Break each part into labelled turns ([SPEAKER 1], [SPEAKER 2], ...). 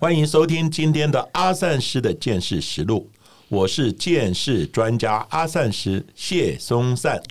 [SPEAKER 1] 欢迎收听今天的阿善师的见识实录。我是见识专家阿善师谢松善。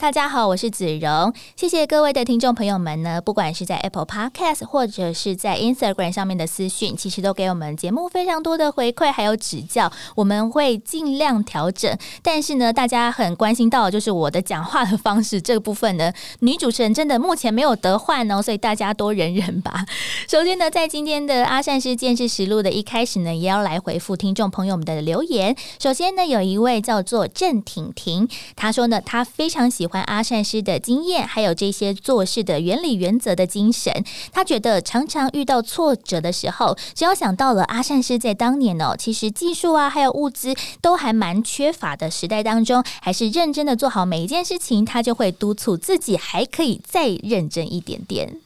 [SPEAKER 2] 大家好，我是子荣，谢谢各位的听众朋友们呢，不管是在 Apple Podcast 或者是在 Instagram 上面的私讯，其实都给我们节目非常多的回馈还有指教，我们会尽量调整。但是呢，大家很关心到就是我的讲话的方式这个部分呢，女主持人真的目前没有得换哦，所以大家多忍忍吧。首先呢，在今天的阿善师见识实录的一开始呢，也要来回复听众朋友们的留言。首先呢，有一位叫做郑婷婷，她说呢，她非常喜。欢阿善师的经验，还有这些做事的原理原则的精神。他觉得常常遇到挫折的时候，只要想到了阿善师在当年哦，其实技术啊，还有物资都还蛮缺乏的时代当中，还是认真的做好每一件事情，他就会督促自己还可以再认真一点点。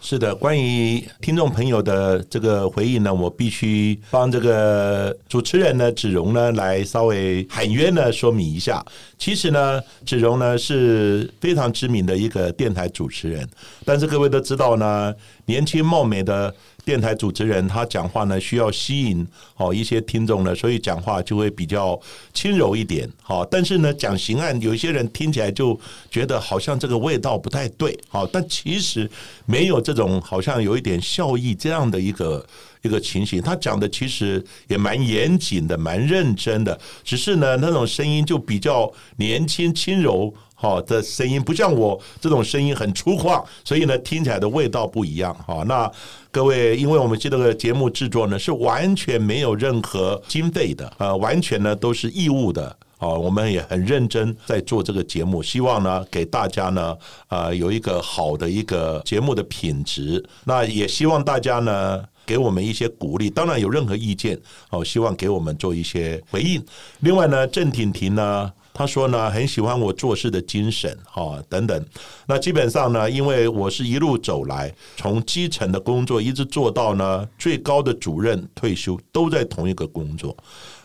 [SPEAKER 1] 是的，关于听众朋友的这个回应呢，我必须帮这个主持人呢子荣呢来稍微喊冤呢说明一下。其实呢，子荣呢是非常知名的一个电台主持人，但是各位都知道呢，年轻貌美的。电台主持人他讲话呢，需要吸引哦一些听众呢，所以讲话就会比较轻柔一点。好，但是呢，讲刑案有一些人听起来就觉得好像这个味道不太对。好，但其实没有这种好像有一点笑意这样的一个一个情形。他讲的其实也蛮严谨的，蛮认真的，只是呢那种声音就比较年轻轻柔。好的声音不像我这种声音很粗犷，所以呢听起来的味道不一样。好，那各位，因为我们这个节目制作呢是完全没有任何经费的，呃，完全呢都是义务的。好，我们也很认真在做这个节目，希望呢给大家呢呃有一个好的一个节目的品质。那也希望大家呢给我们一些鼓励，当然有任何意见，哦，希望给我们做一些回应。另外呢，郑婷婷呢。他说呢，很喜欢我做事的精神，哈，等等。那基本上呢，因为我是一路走来，从基层的工作一直做到呢最高的主任退休，都在同一个工作。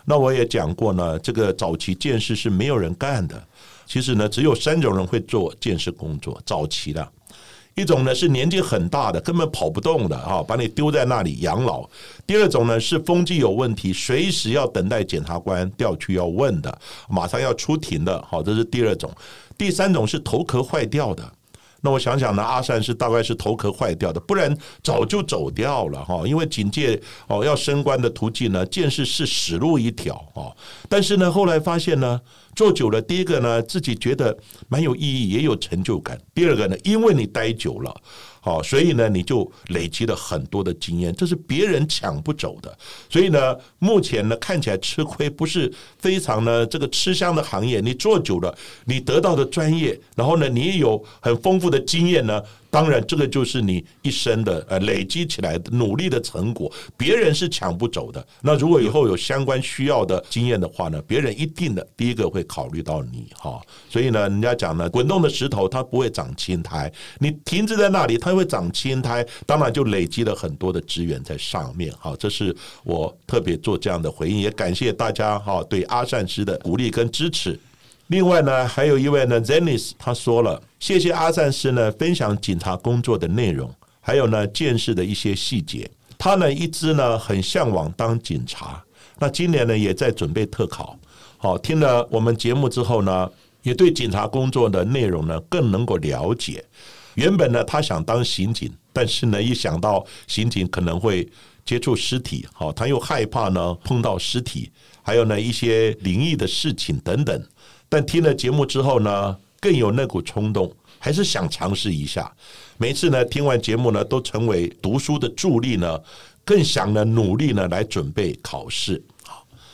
[SPEAKER 1] 那我也讲过呢，这个早期建设是没有人干的。其实呢，只有三种人会做建设工作，早期的。一种呢是年纪很大的，根本跑不动的哈，把你丢在那里养老。第二种呢是风纪有问题，随时要等待检察官调去要问的，马上要出庭的，好，这是第二种。第三种是头壳坏掉的。那我想想呢，阿善是大概是头壳坏掉的，不然早就走掉了哈。因为警戒哦要升官的途径呢，见识是死路一条哦。但是呢，后来发现呢，做久了，第一个呢，自己觉得蛮有意义，也有成就感；第二个呢，因为你待久了。好，所以呢，你就累积了很多的经验，这是别人抢不走的。所以呢，目前呢看起来吃亏，不是非常呢这个吃香的行业。你做久了，你得到的专业，然后呢，你也有很丰富的经验呢。当然，这个就是你一生的呃累积起来的努力的成果，别人是抢不走的。那如果以后有相关需要的经验的话呢，别人一定的第一个会考虑到你哈。所以呢，人家讲呢，滚动的石头它不会长青苔，你停滞在那里，它会长青苔。当然就累积了很多的资源在上面哈。这是我特别做这样的回应，也感谢大家哈对阿善师的鼓励跟支持。另外呢，还有一位呢，Zenis，他说了，谢谢阿善师呢分享警察工作的内容，还有呢见识的一些细节。他呢一直呢很向往当警察，那今年呢也在准备特考。好，听了我们节目之后呢，也对警察工作的内容呢更能够了解。原本呢他想当刑警，但是呢一想到刑警可能会接触尸体，好，他又害怕呢碰到尸体，还有呢一些灵异的事情等等。但听了节目之后呢，更有那股冲动，还是想尝试一下。每次呢，听完节目呢，都成为读书的助力呢，更想呢努力呢来准备考试。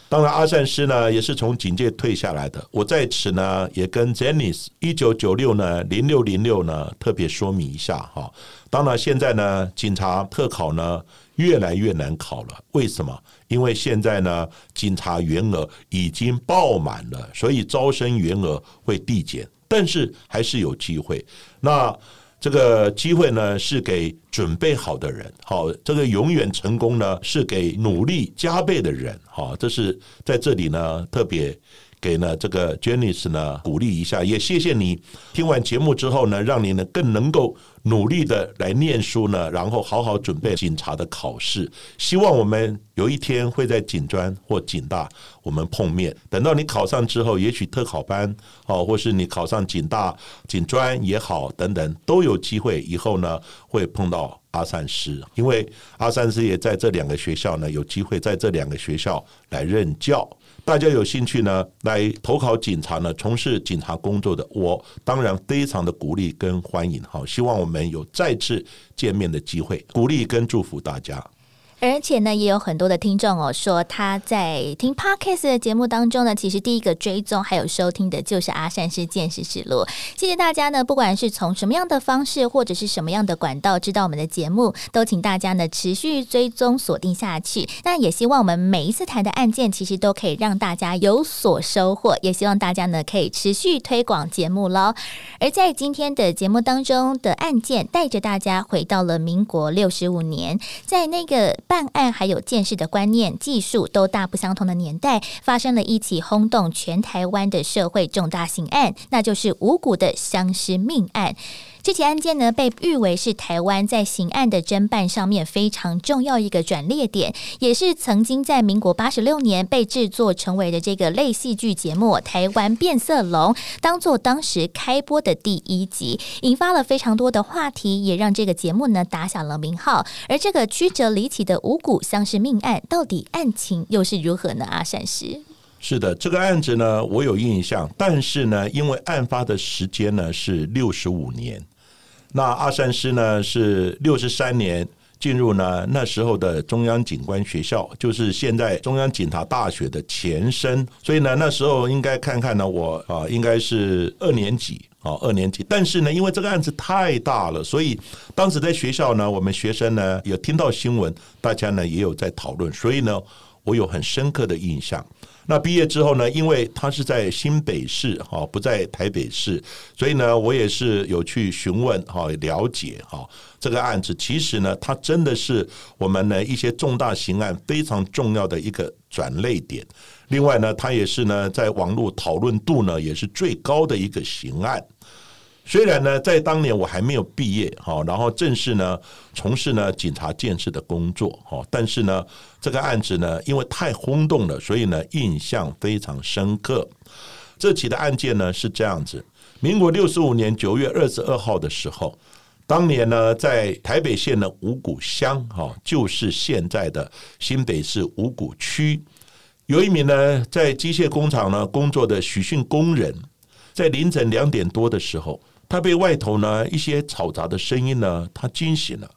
[SPEAKER 1] 当然阿善师呢也是从警界退下来的。我在此呢也跟 Jenny 一九九六呢零六零六呢特别说明一下哈。当然现在呢警察特考呢。越来越难考了。为什么？因为现在呢，警察员额已经爆满了，所以招生员额会递减，但是还是有机会。那这个机会呢，是给准备好的人。好，这个永远成功呢，是给努力加倍的人。好，这是在这里呢，特别。给呢这个 Janice 呢鼓励一下，也谢谢你听完节目之后呢，让你呢更能够努力的来念书呢，然后好好准备警察的考试。希望我们有一天会在警专或警大我们碰面。等到你考上之后，也许特考班哦，或是你考上警大、警专也好，等等都有机会。以后呢会碰到阿善师，因为阿善师也在这两个学校呢，有机会在这两个学校来任教。大家有兴趣呢，来投考警察呢，从事警察工作的，我当然非常的鼓励跟欢迎。好，希望我们有再次见面的机会，鼓励跟祝福大家。
[SPEAKER 2] 而且呢，也有很多的听众哦，说他在听 podcast 的节目当中呢，其实第一个追踪还有收听的就是阿善师见识实录。谢谢大家呢，不管是从什么样的方式或者是什么样的管道知道我们的节目，都请大家呢持续追踪锁定下去。那也希望我们每一次谈的案件，其实都可以让大家有所收获。也希望大家呢可以持续推广节目喽。而在今天的节目当中的案件，带着大家回到了民国六十五年，在那个。办案还有见识的观念、技术都大不相同的年代，发生了一起轰动全台湾的社会重大刑案，那就是五股的相尸命案。这起案件呢，被誉为是台湾在刑案的侦办上面非常重要一个转捩点，也是曾经在民国八十六年被制作成为的这个类戏剧节目《台湾变色龙》，当做当时开播的第一集，引发了非常多的话题，也让这个节目呢打响了名号。而这个曲折离奇的五股相识命案，到底案情又是如何呢？阿善师。
[SPEAKER 1] 是的，这个案子呢，我有印象，但是呢，因为案发的时间呢是六十五年，那阿善师呢是六十三年进入呢那时候的中央警官学校，就是现在中央警察大学的前身，所以呢那时候应该看看呢，我啊应该是二年级啊二年级，但是呢因为这个案子太大了，所以当时在学校呢，我们学生呢有听到新闻，大家呢也有在讨论，所以呢我有很深刻的印象。那毕业之后呢？因为他是在新北市哈，不在台北市，所以呢，我也是有去询问哈，了解哈这个案子。其实呢，它真的是我们呢一些重大刑案非常重要的一个转类点。另外呢，它也是呢在网络讨论度呢也是最高的一个刑案。虽然呢，在当年我还没有毕业哈，然后正式呢从事呢警察建设的工作哈，但是呢，这个案子呢，因为太轰动了，所以呢印象非常深刻。这起的案件呢是这样子：民国六十五年九月二十二号的时候，当年呢在台北县的五股乡哈，就是现在的新北市五股区，有一名呢在机械工厂呢工作的许训工人，在凌晨两点多的时候。他被外头呢一些嘈杂的声音呢，他惊醒了。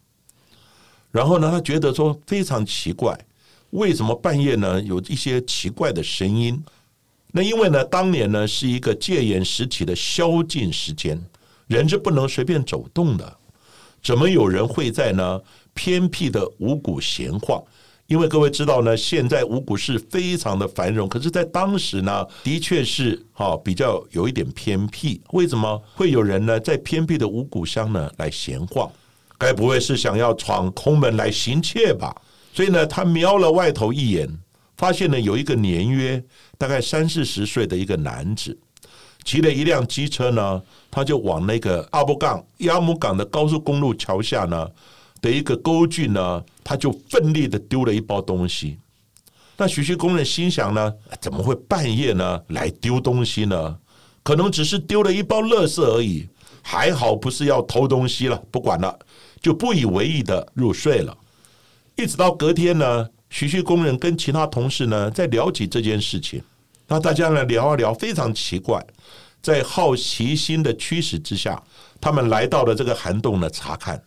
[SPEAKER 1] 然后呢，他觉得说非常奇怪，为什么半夜呢有一些奇怪的声音？那因为呢，当年呢是一个戒严时期的宵禁时间，人是不能随便走动的。怎么有人会在呢偏僻的五谷闲晃？因为各位知道呢，现在五谷市非常的繁荣，可是，在当时呢，的确是哈比较有一点偏僻。为什么会有人呢在偏僻的五谷乡呢来闲晃？该不会是想要闯空门来行窃吧？所以呢，他瞄了外头一眼，发现呢有一个年约大概三四十岁的一个男子，骑了一辆机车呢，他就往那个阿布港亚姆港的高速公路桥下呢。的一个钩具呢，他就奋力的丢了一包东西。那许需工人心想呢，怎么会半夜呢来丢东西呢？可能只是丢了一包垃圾而已，还好不是要偷东西了。不管了，就不以为意的入睡了。一直到隔天呢，许需工人跟其他同事呢在聊起这件事情。那大家呢聊啊聊，非常奇怪，在好奇心的驱使之下，他们来到了这个涵洞呢查看。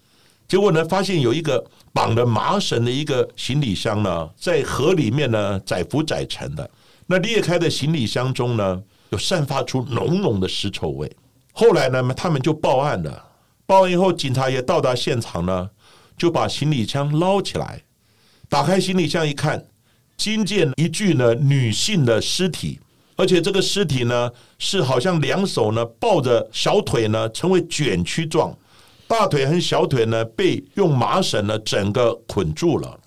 [SPEAKER 1] 结果呢，发现有一个绑着麻绳的一个行李箱呢，在河里面呢载浮载沉的。那裂开的行李箱中呢，有散发出浓浓的尸臭味。后来呢，他们就报案了。报案以后，警察也到达现场呢，就把行李箱捞起来，打开行李箱一看，惊见一具呢女性的尸体，而且这个尸体呢是好像两手呢抱着小腿呢，成为卷曲状，大腿和小腿呢被用麻绳呢整个捆住了，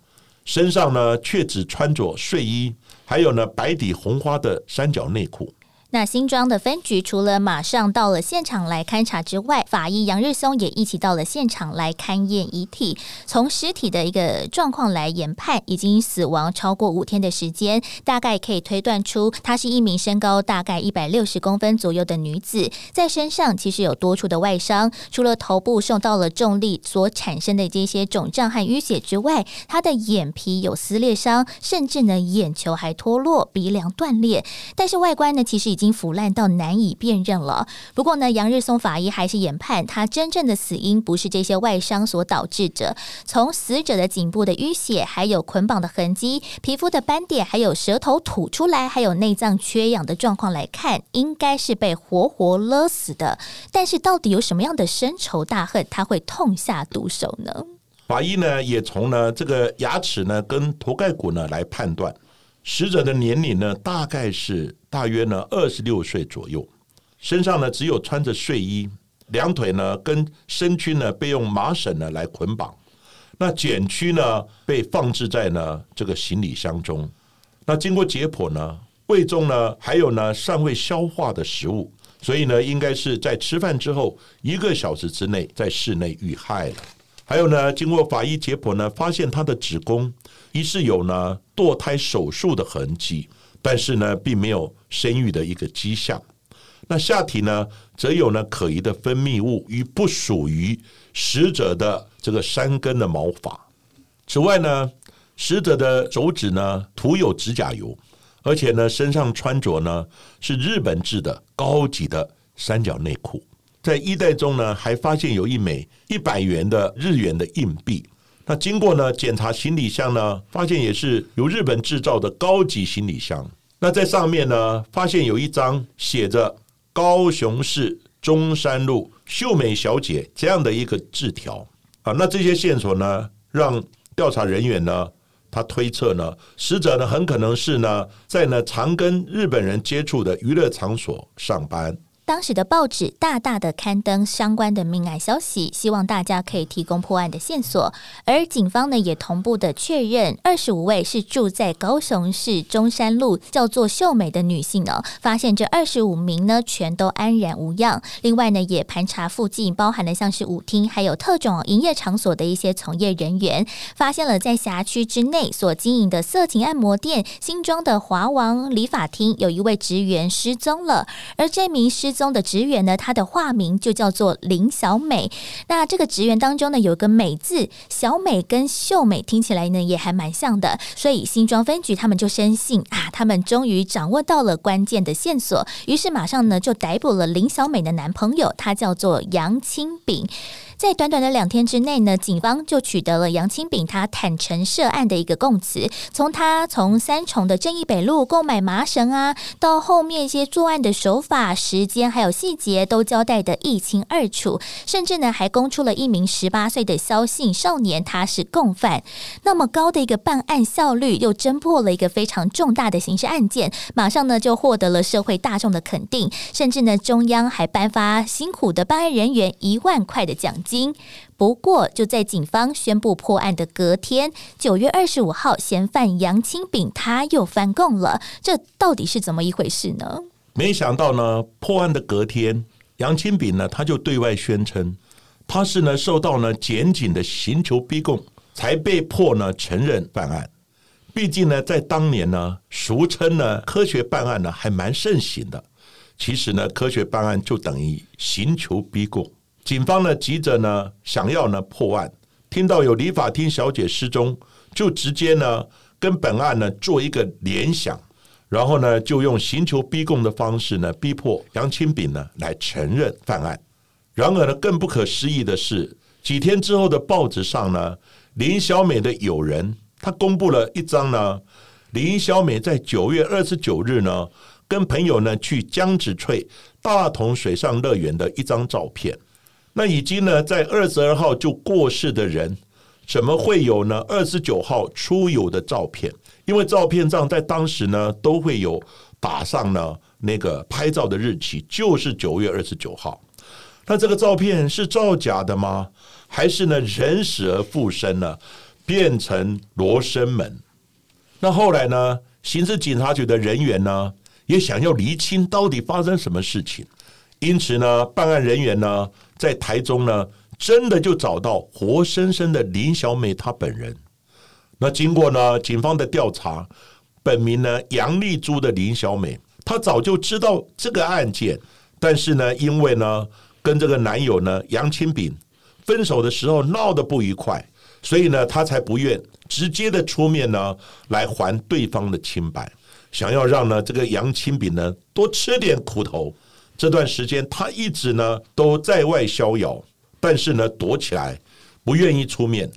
[SPEAKER 1] 身上呢却只穿着睡衣，还有呢白底红花的三角内裤。
[SPEAKER 2] 那新庄的分局除了马上到了现场来勘查之外，法医杨日松也一起到了现场来勘验遗体。从尸体的一个状况来研判，已经死亡超过五天的时间，大概可以推断出她是一名身高大概一百六十公分左右的女子，在身上其实有多处的外伤，除了头部受到了重力所产生的这些肿胀和淤血之外，她的眼皮有撕裂伤，甚至呢眼球还脱落，鼻梁断裂。但是外观呢，其实已已经腐烂到难以辨认了。不过呢，杨日松法医还是研判，他真正的死因不是这些外伤所导致的。从死者的颈部的淤血，还有捆绑的痕迹、皮肤的斑点，还有舌头吐出来，还有内脏缺氧的状况来看，应该是被活活勒死的。但是，到底有什么样的深仇大恨，他会痛下毒手呢？
[SPEAKER 1] 法医呢也从呢这个牙齿呢跟头盖骨呢来判断。死者的年龄呢，大概是大约呢二十六岁左右，身上呢只有穿着睡衣，两腿呢跟身躯呢被用麻绳呢来捆绑，那卷曲呢被放置在呢这个行李箱中，那经过解剖呢，胃中呢还有呢尚未消化的食物，所以呢应该是在吃饭之后一个小时之内在室内遇害了。还有呢，经过法医解剖呢，发现他的子宫疑似有呢堕胎手术的痕迹，但是呢，并没有生育的一个迹象。那下体呢，则有呢可疑的分泌物与不属于死者的这个山根的毛发。此外呢，死者的手指呢涂有指甲油，而且呢，身上穿着呢是日本制的高级的三角内裤。在衣袋中呢，还发现有一枚一百元的日元的硬币。那经过呢检查行李箱呢，发现也是由日本制造的高级行李箱。那在上面呢，发现有一张写着“高雄市中山路秀美小姐”这样的一个字条啊。那这些线索呢，让调查人员呢，他推测呢，死者呢很可能是呢，在呢常跟日本人接触的娱乐场所上班。
[SPEAKER 2] 当时的报纸大大的刊登相关的命案消息，希望大家可以提供破案的线索。而警方呢，也同步的确认，二十五位是住在高雄市中山路叫做秀美的女性哦，发现这二十五名呢，全都安然无恙。另外呢，也盘查附近，包含了像是舞厅还有特种营业场所的一些从业人员，发现了在辖区之内所经营的色情按摩店新庄的华王理发厅，有一位职员失踪了，而这名失。中的职员呢，他的化名就叫做林小美。那这个职员当中呢，有个美字，小美跟秀美听起来呢也还蛮像的，所以新庄分局他们就深信啊，他们终于掌握到了关键的线索，于是马上呢就逮捕了林小美的男朋友，他叫做杨清炳。在短短的两天之内呢，警方就取得了杨清炳他坦诚涉案的一个供词。从他从三重的正义北路购买麻绳啊，到后面一些作案的手法、时间还有细节都交代的一清二楚，甚至呢还供出了一名十八岁的萧姓少年他是共犯。那么高的一个办案效率，又侦破了一个非常重大的刑事案件，马上呢就获得了社会大众的肯定，甚至呢中央还颁发辛苦的办案人员一万块的奖。金。不过，就在警方宣布破案的隔天，九月二十五号，嫌犯杨清炳他又翻供了。这到底是怎么一回事呢？
[SPEAKER 1] 没想到呢，破案的隔天，杨清炳呢他就对外宣称，他是呢受到呢检警的刑求逼供，才被迫呢承认犯案。毕竟呢，在当年呢，俗称呢科学办案呢还蛮盛行的。其实呢，科学办案就等于刑求逼供。警方呢急着呢想要呢破案，听到有理发厅小姐失踪，就直接呢跟本案呢做一个联想，然后呢就用刑求逼供的方式呢逼迫杨清炳呢来承认犯案。然而呢更不可思议的是，几天之后的报纸上呢，林小美的友人他公布了一张呢林小美在九月二十九日呢跟朋友呢去江子翠大同水上乐园的一张照片。那已经呢，在二十二号就过世的人，怎么会有呢？二十九号出游的照片，因为照片上在当时呢都会有打上呢那个拍照的日期，就是九月二十九号。那这个照片是造假的吗？还是呢人死而复生呢，变成罗生门？那后来呢，刑事警察局的人员呢也想要厘清到底发生什么事情，因此呢，办案人员呢在台中呢。真的就找到活生生的林小美她本人。那经过呢警方的调查，本名呢杨丽珠的林小美，她早就知道这个案件，但是呢因为呢跟这个男友呢杨清炳分手的时候闹得不愉快，所以呢她才不愿直接的出面呢来还对方的清白，想要让呢这个杨清炳呢多吃点苦头。这段时间他一直呢都在外逍遥。但是呢，躲起来，不愿意出面，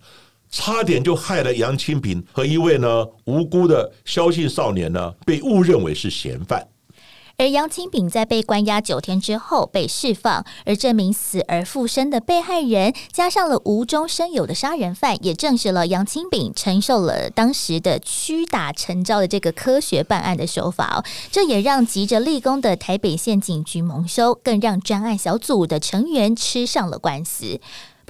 [SPEAKER 1] 差点就害了杨清平和一位呢无辜的萧姓少年呢，被误认为是嫌犯。
[SPEAKER 2] 而杨清炳在被关押九天之后被释放，而这名死而复生的被害人，加上了无中生有的杀人犯，也证实了杨清炳承受了当时的屈打成招的这个科学办案的手法哦。这也让急着立功的台北县警局蒙羞，更让专案小组的成员吃上了官司。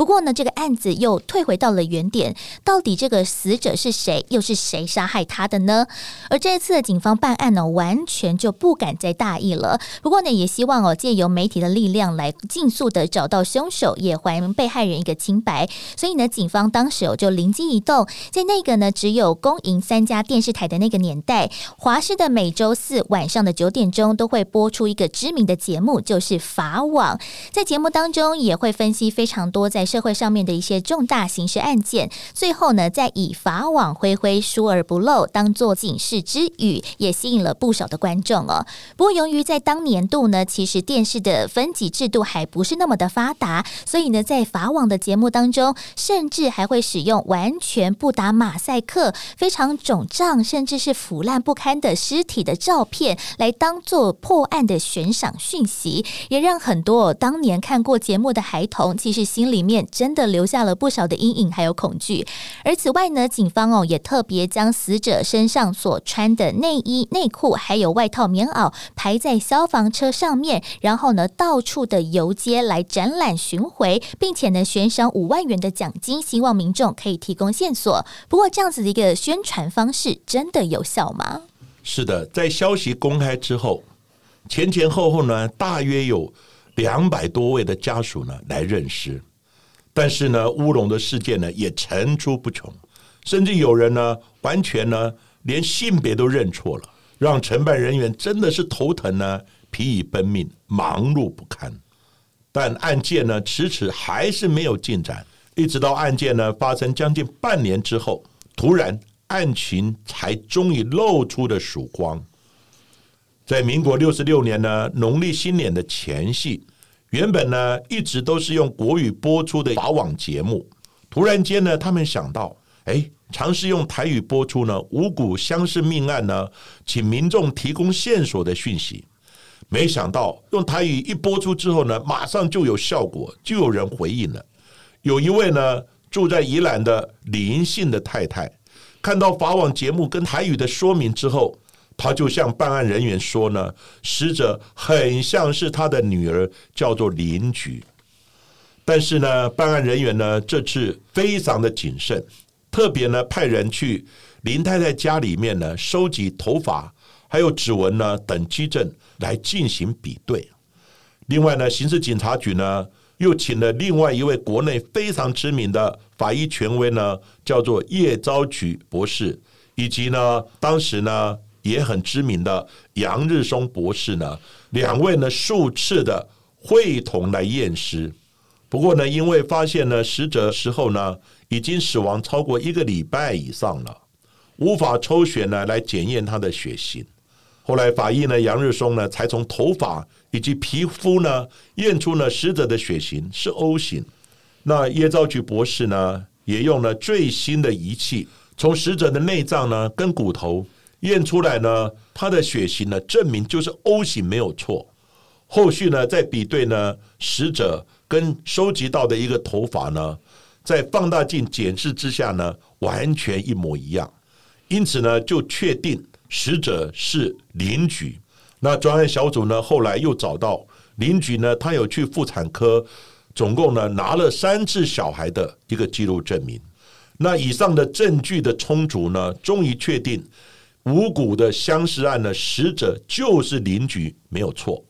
[SPEAKER 2] 不过呢，这个案子又退回到了原点，到底这个死者是谁，又是谁杀害他的呢？而这一次的警方办案呢，完全就不敢再大意了。不过呢，也希望哦，借由媒体的力量来尽速的找到凶手，也还被害人一个清白。所以呢，警方当时哦就灵机一动，在那个呢只有公营三家电视台的那个年代，华视的每周四晚上的九点钟都会播出一个知名的节目，就是法网。在节目当中也会分析非常多在社会上面的一些重大刑事案件，最后呢，再以法网恢恢，疏而不漏，当做警示之语，也吸引了不少的观众哦。不过，由于在当年度呢，其实电视的分级制度还不是那么的发达，所以呢，在法网的节目当中，甚至还会使用完全不打马赛克、非常肿胀，甚至是腐烂不堪的尸体的照片，来当做破案的悬赏讯息，也让很多当年看过节目的孩童，其实心里面。真的留下了不少的阴影，还有恐惧。而此外呢，警方哦也特别将死者身上所穿的内衣、内裤还有外套、棉袄排在消防车上面，然后呢到处的游街来展览巡回，并且呢悬赏五万元的奖金，希望民众可以提供线索。不过这样子的一个宣传方式真的有效吗？
[SPEAKER 1] 是的，在消息公开之后，前前后后呢，大约有两百多位的家属呢来认尸。但是呢，乌龙的事件呢也层出不穷，甚至有人呢完全呢连性别都认错了，让承办人员真的是头疼呢，疲于奔命，忙碌不堪。但案件呢迟迟还是没有进展，一直到案件呢发生将近半年之后，突然案情才终于露出了曙光。在民国六十六年呢农历新年的前夕。原本呢，一直都是用国语播出的法网节目，突然间呢，他们想到，哎，尝试用台语播出呢，五股相似命案呢，请民众提供线索的讯息。没想到用台语一播出之后呢，马上就有效果，就有人回应了。有一位呢，住在宜兰的林姓的太太，看到法网节目跟台语的说明之后。他就向办案人员说呢，死者很像是他的女儿，叫做林菊。但是呢，办案人员呢这次非常的谨慎，特别呢派人去林太太家里面呢收集头发还有指纹呢等基证来进行比对。另外呢，刑事警察局呢又请了另外一位国内非常知名的法医权威呢，叫做叶昭菊博士，以及呢当时呢。也很知名的杨日松博士呢，两位呢数次的会同来验尸，不过呢，因为发现呢死者时候呢已经死亡超过一个礼拜以上了，无法抽血呢来检验他的血型。后来法医呢杨日松呢才从头发以及皮肤呢验出了死者的血型是 O 型。那叶兆菊博士呢也用了最新的仪器，从死者的内脏呢跟骨头。验出来呢，他的血型呢证明就是 O 型没有错。后续呢再比对呢，死者跟收集到的一个头发呢，在放大镜检视之下呢，完全一模一样，因此呢，就确定死者是邻居。那专案小组呢，后来又找到邻居呢，他有去妇产科，总共呢拿了三次小孩的一个记录证明。那以上的证据的充足呢，终于确定五谷的相识案的死者就是邻居，没有错。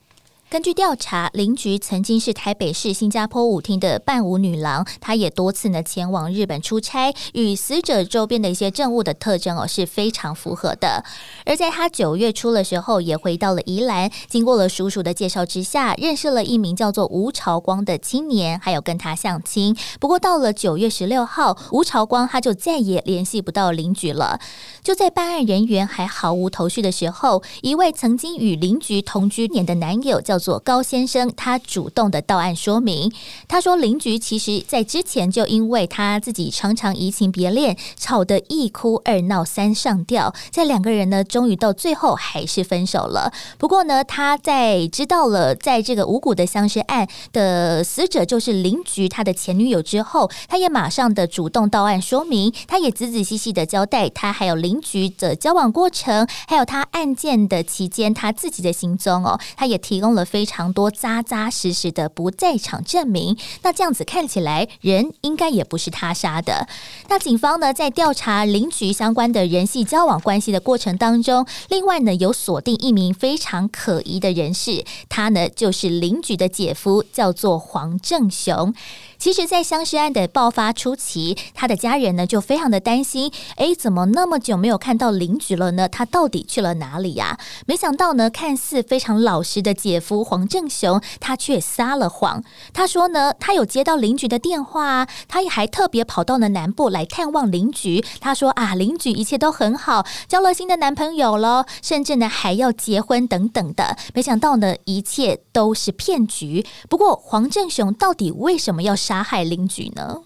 [SPEAKER 2] 根据调查，林菊曾经是台北市新加坡舞厅的伴舞女郎，她也多次呢前往日本出差，与死者周边的一些证物的特征哦是非常符合的。而在她九月初的时候，也回到了宜兰，经过了叔叔的介绍之下，认识了一名叫做吴朝光的青年，还有跟他相亲。不过到了九月十六号，吴朝光他就再也联系不到林菊了。就在办案人员还毫无头绪的时候，一位曾经与林菊同居年的男友叫。做高先生，他主动的到案说明，他说邻居其实在之前就因为他自己常常移情别恋，吵得一哭二闹三上吊，在两个人呢，终于到最后还是分手了。不过呢，他在知道了在这个五谷的相识案的死者就是邻居他的前女友之后，他也马上的主动到案说明，他也仔仔细细的交代他还有邻居的交往过程，还有他案件的期间他自己的行踪哦，他也提供了。非常多扎扎实实的不在场证明，那这样子看起来人应该也不是他杀的。那警方呢在调查邻居相关的人际交往关系的过程当中，另外呢有锁定一名非常可疑的人士，他呢就是邻居的姐夫，叫做黄正雄。其实，在相识案的爆发初期，他的家人呢就非常的担心，哎，怎么那么久没有看到邻居了呢？他到底去了哪里呀？没想到呢，看似非常老实的姐夫黄正雄，他却撒了谎。他说呢，他有接到邻居的电话，他也还特别跑到了南部来探望邻居。他说啊，邻居一切都很好，交了新的男朋友了，甚至呢还要结婚等等的。没想到呢，一切都是骗局。不过，黄正雄到底为什么要杀？杀害邻居呢？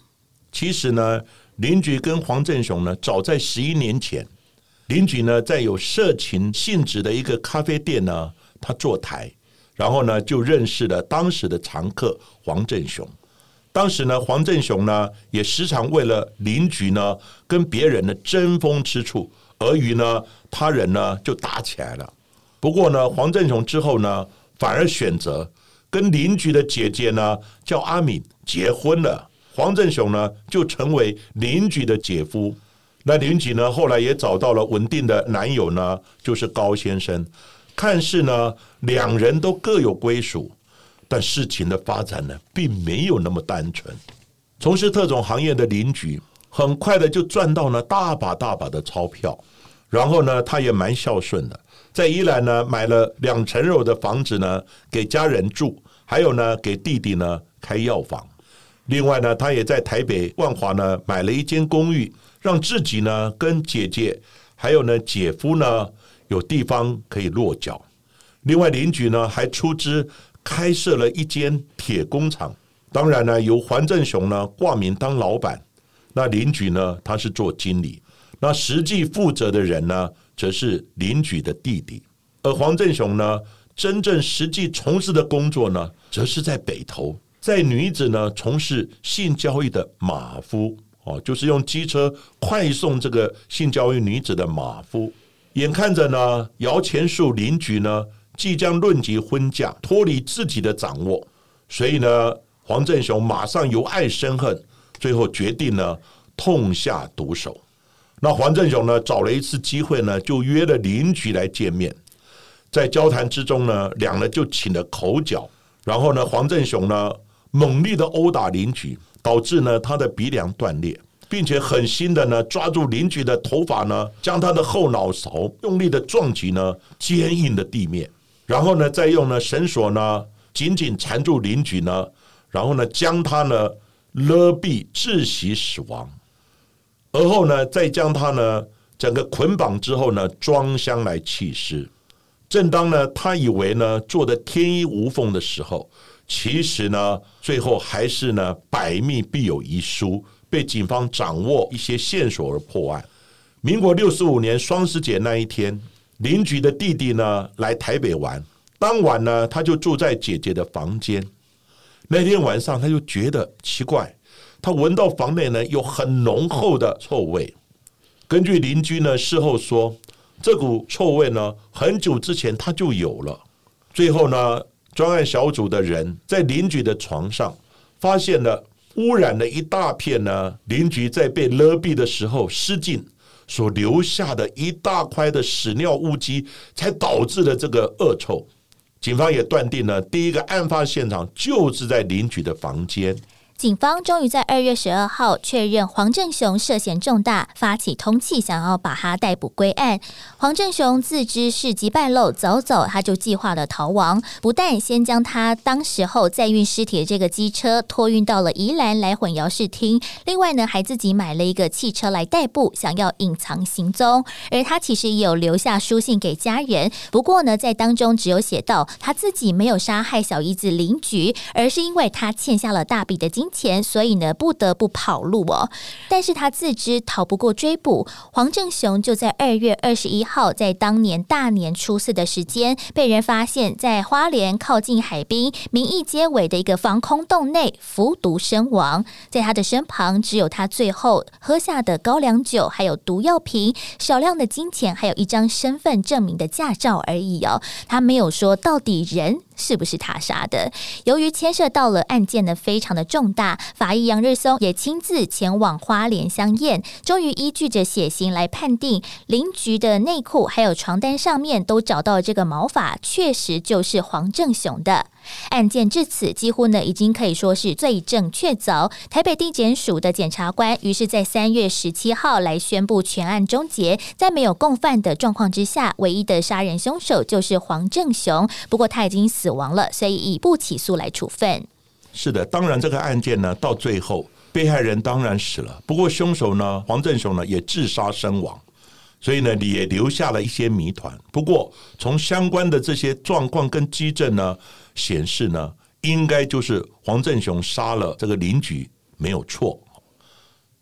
[SPEAKER 1] 其实呢，邻居跟黄振雄呢，早在十一年前，邻居呢在有色情性质的一个咖啡店呢，他坐台，然后呢就认识了当时的常客黄振雄。当时呢，黄振雄呢也时常为了邻居呢跟别人的争风吃醋，而与呢他人呢就打起来了。不过呢，黄振雄之后呢，反而选择。跟邻居的姐姐呢叫阿敏结婚了，黄振雄呢就成为邻居的姐夫。那邻居呢后来也找到了稳定的男友呢，就是高先生。看似呢两人都各有归属，但事情的发展呢并没有那么单纯。从事特种行业的邻居很快的就赚到了大把大把的钞票，然后呢他也蛮孝顺的，在伊兰呢买了两层楼的房子呢给家人住。还有呢，给弟弟呢开药房。另外呢，他也在台北万华呢买了一间公寓，让自己呢跟姐姐还有呢姐夫呢有地方可以落脚。另外邻居呢还出资开设了一间铁工厂，当然呢由黄振雄呢挂名当老板，那邻居呢他是做经理，那实际负责的人呢则是邻居的弟弟，而黄振雄呢。真正实际从事的工作呢，则是在北投，在女子呢从事性交易的马夫哦，就是用机车快送这个性交易女子的马夫。眼看着呢，摇钱树邻居呢即将论及婚嫁，脱离自己的掌握，所以呢，黄振雄马上由爱生恨，最后决定呢痛下毒手。那黄振雄呢找了一次机会呢，就约了邻居来见面。在交谈之中呢，两人就起了口角，然后呢，黄振雄呢猛烈的殴打邻居，导致呢他的鼻梁断裂，并且狠心的呢抓住邻居的头发呢，将他的后脑勺用力的撞击呢坚硬的地面，然后呢再用呢绳索呢紧紧缠住邻居呢，然后呢将他呢勒毙窒息死亡，而后呢再将他呢整个捆绑之后呢装箱来弃尸。正当呢，他以为呢做的天衣无缝的时候，其实呢，最后还是呢百密必有一疏，被警方掌握一些线索而破案。民国六十五年双十节那一天，邻居的弟弟呢来台北玩，当晚呢他就住在姐姐的房间。那天晚上他就觉得奇怪，他闻到房内呢有很浓厚的臭味。根据邻居呢事后说，这股臭味呢很久之前他就有了。最后呢，专案小组的人在邻居的床上发现了污染了一大片呢，邻居在被勒毙的时候失禁所留下的一大块的屎尿污迹，才导致了这个恶臭。警方也断定了，第一个案发现场就是在邻居的房间。
[SPEAKER 2] 警方终于在二月十二号确认黄正雄涉嫌重大，发起通缉，想要把他逮捕归案。黄正雄自知事迹败露，早早他就计划了逃亡。不但先将他当时候载运尸体的这个机车托运到了宜兰来混淆视听，另外呢，还自己买了一个汽车来代步，想要隐藏行踪。而他其实也有留下书信给家人，不过呢，在当中只有写到他自己没有杀害小姨子邻居，而是因为他欠下了大笔的金。钱，所以呢不得不跑路哦。但是他自知逃不过追捕，黄正雄就在二月二十一号，在当年大年初四的时间，被人发现，在花莲靠近海滨民意街尾的一个防空洞内服毒身亡。在他的身旁，只有他最后喝下的高粱酒，还有毒药瓶、少量的金钱，还有一张身份证明的驾照而已哦。他没有说到底人。是不是他杀的？由于牵涉到了案件的，非常的重大，法医杨日松也亲自前往花莲相验，终于依据着血型来判定，邻居的内裤还有床单上面都找到这个毛发，确实就是黄正雄的。案件至此，几乎呢已经可以说是罪证确凿。台北地检署的检察官于是，在三月十七号来宣布全案终结，在没有共犯的状况之下，唯一的杀人凶手就是黄正雄。不过他已经死亡了，所以以不起诉来处分。
[SPEAKER 1] 是的，当然这个案件呢，到最后被害人当然死了，不过凶手呢，黄正雄呢也自杀身亡，所以呢也留下了一些谜团。不过从相关的这些状况跟基证呢。显示呢，应该就是黄振雄杀了这个邻居没有错。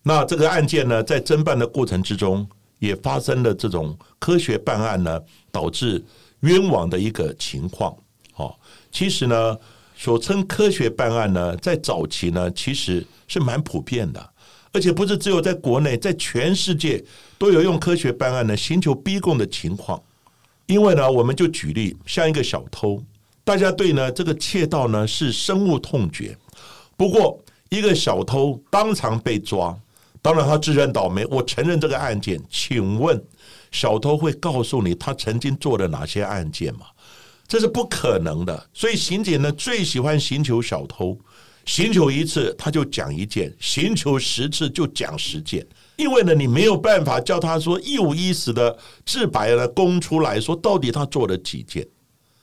[SPEAKER 1] 那这个案件呢，在侦办的过程之中，也发生了这种科学办案呢，导致冤枉的一个情况。哦，其实呢，所称科学办案呢，在早期呢，其实是蛮普遍的，而且不是只有在国内，在全世界都有用科学办案呢，寻求逼供的情况。因为呢，我们就举例，像一个小偷。大家对呢这个窃盗呢是深恶痛绝。不过一个小偷当场被抓，当然他自认倒霉。我承认这个案件，请问小偷会告诉你他曾经做了哪些案件吗？这是不可能的。所以刑警呢最喜欢寻求小偷，寻求一次他就讲一件，寻求十次就讲十件。因为呢你没有办法叫他说一五一十的自白的供出来说到底他做了几件。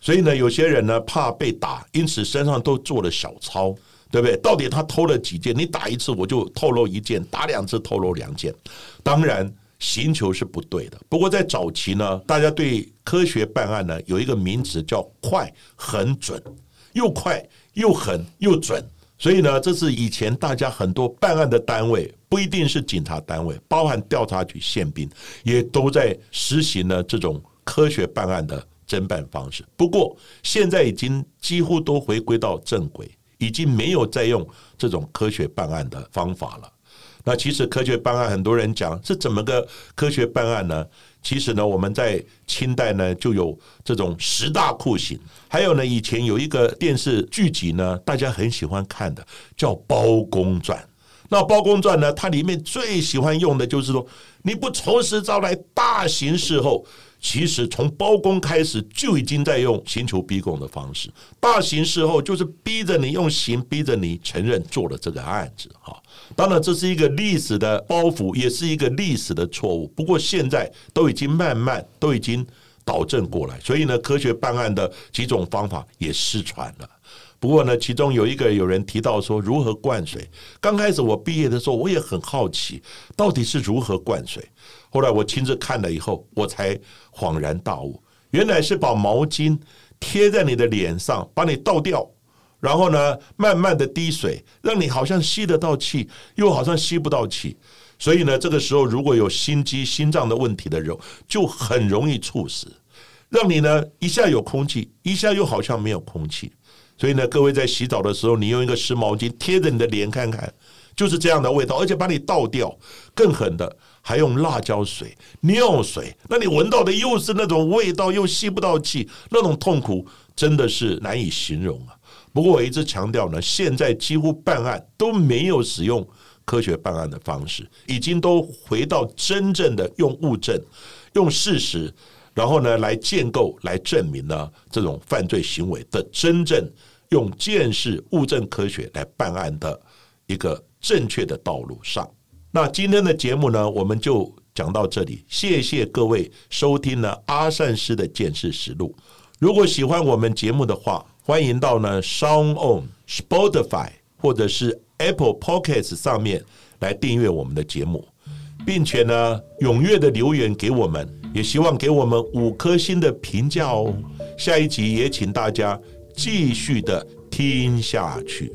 [SPEAKER 1] 所以呢，有些人呢怕被打，因此身上都做了小抄，对不对？到底他偷了几件？你打一次我就透露一件，打两次透露两件。当然，刑求是不对的。不过在早期呢，大家对科学办案呢有一个名词叫“快、很、准”，又快又狠又准。所以呢，这是以前大家很多办案的单位，不一定是警察单位，包含调查局、宪兵，也都在实行呢这种科学办案的。侦办方式，不过现在已经几乎都回归到正轨，已经没有再用这种科学办案的方法了。那其实科学办案，很多人讲是怎么个科学办案呢？其实呢，我们在清代呢就有这种十大酷刑，还有呢以前有一个电视剧集呢，大家很喜欢看的叫《包公传》。那《包公传》呢，它里面最喜欢用的就是说，你不从实招来，大刑事后。其实从包公开始就已经在用刑求逼供的方式，大刑事后就是逼着你用刑，逼着你承认做了这个案子。哈，当然这是一个历史的包袱，也是一个历史的错误。不过现在都已经慢慢都已经导正过来，所以呢，科学办案的几种方法也失传了。不过呢，其中有一个有人提到说如何灌水。刚开始我毕业的时候，我也很好奇，到底是如何灌水。后来我亲自看了以后，我才恍然大悟，原来是把毛巾贴在你的脸上，把你倒掉，然后呢，慢慢的滴水，让你好像吸得到气，又好像吸不到气。所以呢，这个时候如果有心肌、心脏的问题的人，就很容易猝死。让你呢一下有空气，一下又好像没有空气。所以呢，各位在洗澡的时候，你用一个湿毛巾贴着你的脸看看，就是这样的味道，而且把你倒掉，更狠的还用辣椒水、尿水，那你闻到的又是那种味道，又吸不到气，那种痛苦真的是难以形容啊。不过我一直强调呢，现在几乎办案都没有使用科学办案的方式，已经都回到真正的用物证、用事实，然后呢来建构、来证明呢这种犯罪行为的真正用见识、物证科学来办案的一个。正确的道路上，那今天的节目呢，我们就讲到这里。谢谢各位收听了阿善师的见识实录。如果喜欢我们节目的话，欢迎到呢 Sound On Spotify 或者是 Apple Podcasts 上面来订阅我们的节目，并且呢踊跃的留言给我们，也希望给我们五颗星的评价哦。下一集也请大家继续的听下去。